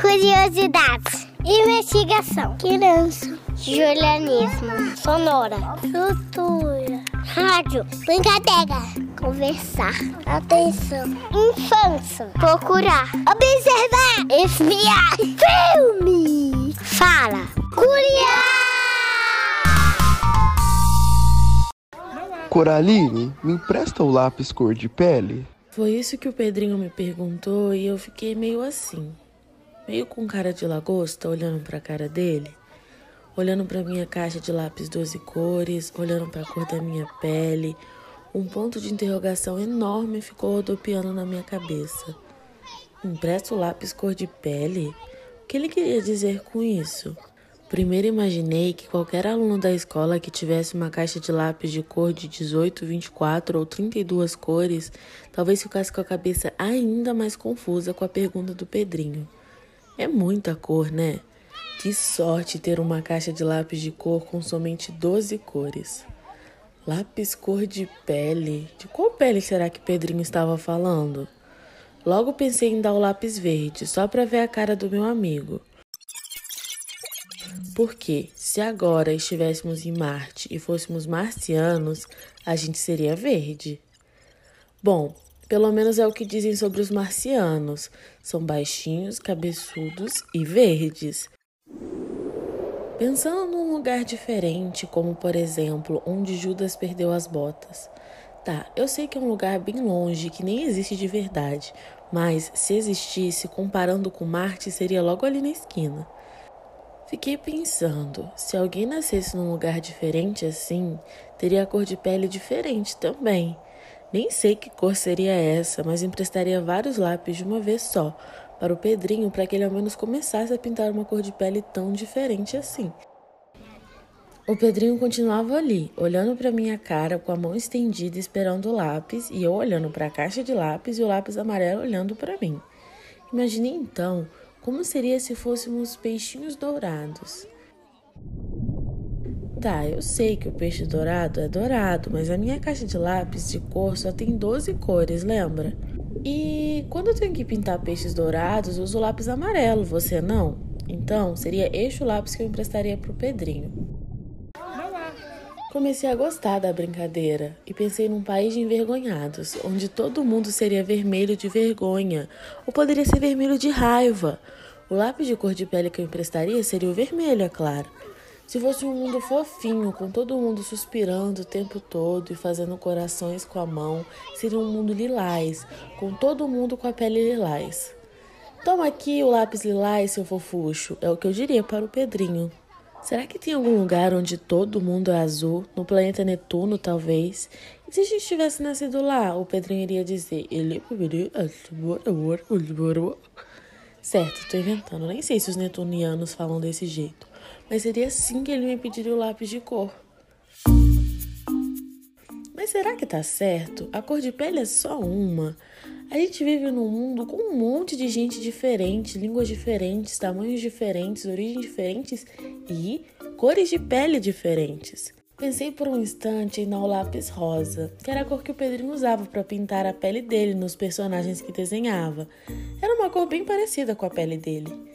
Curiosidades. Investigação. Criança. Julianismo. Sonora. Cultura. Rádio. Brincadeira. Conversar. Atenção. Infância. Procurar. Observar. Espiar. Filme. Fala. Curiar. Coraline, me empresta o lápis cor de pele? Foi isso que o Pedrinho me perguntou e eu fiquei meio assim, meio com cara de lagosta, olhando para a cara dele, olhando para minha caixa de lápis 12 cores, olhando para a cor da minha pele. Um ponto de interrogação enorme ficou rodopiando na minha cabeça. Empresta o lápis cor de pele? O que ele queria dizer com isso? Primeiro imaginei que qualquer aluno da escola que tivesse uma caixa de lápis de cor de 18, 24 ou 32 cores, talvez ficasse com a cabeça ainda mais confusa com a pergunta do Pedrinho. É muita cor, né? Que sorte ter uma caixa de lápis de cor com somente 12 cores. Lápis cor de pele. De qual pele será que Pedrinho estava falando? Logo pensei em dar o lápis verde, só para ver a cara do meu amigo. Porque se agora estivéssemos em Marte e fôssemos marcianos, a gente seria verde. Bom, pelo menos é o que dizem sobre os marcianos. São baixinhos, cabeçudos e verdes. Pensando num lugar diferente, como por exemplo, onde Judas perdeu as botas. Tá, eu sei que é um lugar bem longe, que nem existe de verdade, mas se existisse, comparando com Marte, seria logo ali na esquina. Fiquei pensando, se alguém nascesse num lugar diferente assim, teria a cor de pele diferente também. Nem sei que cor seria essa, mas emprestaria vários lápis de uma vez só para o Pedrinho para que ele ao menos começasse a pintar uma cor de pele tão diferente assim. O Pedrinho continuava ali, olhando para minha cara com a mão estendida esperando o lápis e eu olhando para a caixa de lápis e o lápis amarelo olhando para mim. Imaginei então como seria se fôssemos peixinhos dourados? Tá, eu sei que o peixe dourado é dourado, mas a minha caixa de lápis de cor só tem 12 cores, lembra? E quando eu tenho que pintar peixes dourados, uso lápis amarelo, você não? Então, seria este o lápis que eu emprestaria pro Pedrinho. Comecei a gostar da brincadeira e pensei num país de envergonhados, onde todo mundo seria vermelho de vergonha, ou poderia ser vermelho de raiva. O lápis de cor de pele que eu emprestaria seria o vermelho, é claro. Se fosse um mundo fofinho, com todo mundo suspirando o tempo todo e fazendo corações com a mão, seria um mundo lilás, com todo mundo com a pele lilás. Toma aqui o lápis lilás, seu fofucho, é o que eu diria para o Pedrinho. Será que tem algum lugar onde todo mundo é azul? No planeta Netuno, talvez? E se a gente tivesse nascido lá, o Pedrinho iria dizer: Ele Certo, tô inventando. Nem sei se os netunianos falam desse jeito. Mas seria assim que ele me pediria o lápis de cor. Mas será que tá certo? A cor de pele é só uma. A gente vive num mundo com um monte de gente diferente, línguas diferentes, tamanhos diferentes, origens diferentes e cores de pele diferentes. Pensei por um instante em lápis rosa, que era a cor que o Pedrinho usava para pintar a pele dele nos personagens que desenhava. Era uma cor bem parecida com a pele dele.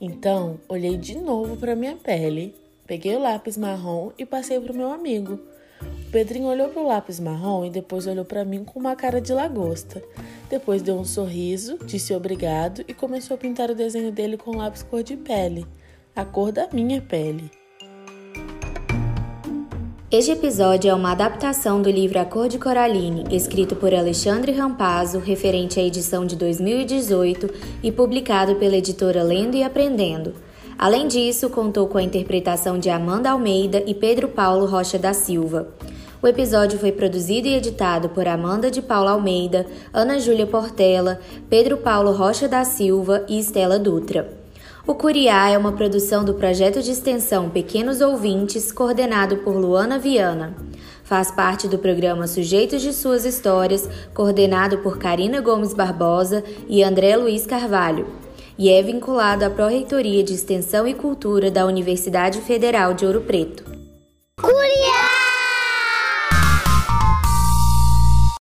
Então, olhei de novo para minha pele, peguei o lápis marrom e passei para o meu amigo. O Pedrinho olhou para o lápis marrom e depois olhou para mim com uma cara de lagosta. Depois deu um sorriso, disse obrigado e começou a pintar o desenho dele com lápis cor de pele, a cor da minha pele. Este episódio é uma adaptação do livro A Cor de Coraline, escrito por Alexandre Rampazzo, referente à edição de 2018 e publicado pela editora Lendo e Aprendendo. Além disso, contou com a interpretação de Amanda Almeida e Pedro Paulo Rocha da Silva. O episódio foi produzido e editado por Amanda de Paula Almeida, Ana Júlia Portela, Pedro Paulo Rocha da Silva e Estela Dutra. O Curiá é uma produção do projeto de extensão Pequenos Ouvintes, coordenado por Luana Viana. Faz parte do programa Sujeitos de Suas Histórias, coordenado por Karina Gomes Barbosa e André Luiz Carvalho, e é vinculado à Pró-Reitoria de Extensão e Cultura da Universidade Federal de Ouro Preto. Curiá!